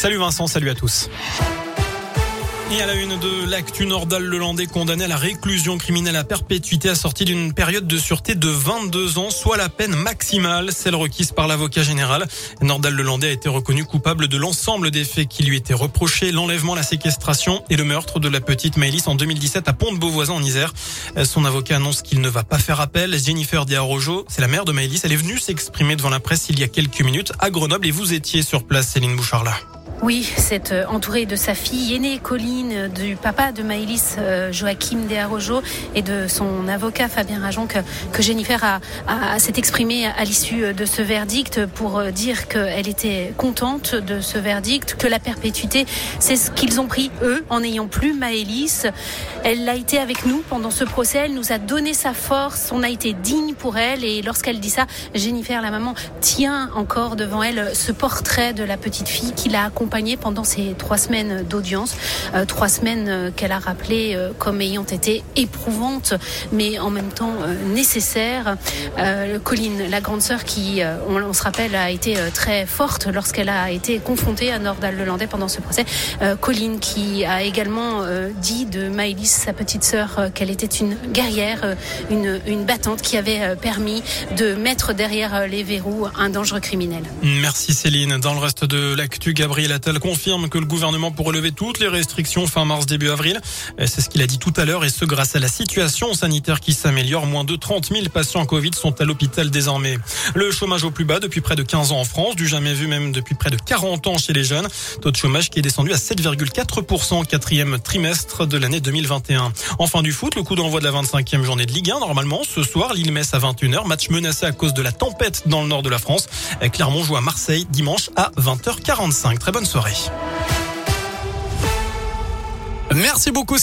Salut Vincent, salut à tous. Et à la une de l'actu Nordal Lelandais condamné à la réclusion criminelle à perpétuité assortie d'une période de sûreté de 22 ans, soit la peine maximale, celle requise par l'avocat général. Nordal Lelandais a été reconnu coupable de l'ensemble des faits qui lui étaient reprochés, l'enlèvement, la séquestration et le meurtre de la petite Maëlys en 2017 à Pont-de-Beauvoisin en Isère. Son avocat annonce qu'il ne va pas faire appel. Jennifer Diarojo, c'est la mère de Maëlys, elle est venue s'exprimer devant la presse il y a quelques minutes à Grenoble et vous étiez sur place, Céline Bouchard oui, c'est euh, entourée de sa fille aînée Colline, du papa de Maëlys euh, Joachim Dearojo et de son avocat Fabien Rajon que, Jennifer a, s'est exprimée à l'issue de ce verdict pour euh, dire qu'elle était contente de ce verdict, que la perpétuité, c'est ce qu'ils ont pris eux en n'ayant plus Maëlys. Elle a été avec nous pendant ce procès, elle nous a donné sa force, on a été digne pour elle et lorsqu'elle dit ça, Jennifer, la maman, tient encore devant elle ce portrait de la petite fille qui l'a accompagnée pendant ces trois semaines d'audience, euh, trois semaines euh, qu'elle a rappelées euh, comme ayant été éprouvantes, mais en même temps nécessaires. Colline, la grande sœur qui, on, se rappelle, a été très forte lorsqu'elle a été confrontée à Nordal-Lelandais pendant ce procès. Colline qui a également dit de Maëlys, sa petite sœur, qu'elle était une guerrière, une, une battante qui avait permis de mettre derrière les verrous un dangereux criminel. Merci Céline. Dans le reste de l'actu, Gabriel elle confirme que le gouvernement pourrait lever toutes les restrictions fin mars début avril. C'est ce qu'il a dit tout à l'heure et ce grâce à la situation sanitaire qui s'améliore. Moins de 30 000 patients Covid sont à l'hôpital désormais. Le chômage au plus bas depuis près de 15 ans en France, du jamais vu même depuis près de 40 ans chez les jeunes. Taux de chômage qui est descendu à 7,4% au quatrième trimestre de l'année 2021. Enfin du foot, le coup d'envoi de la 25e journée de Ligue 1. Normalement, ce soir, Lille-Metz à 21h. Match menacé à cause de la tempête dans le nord de la France. Clermont joue à Marseille dimanche à 20h45. Très bonne Merci beaucoup.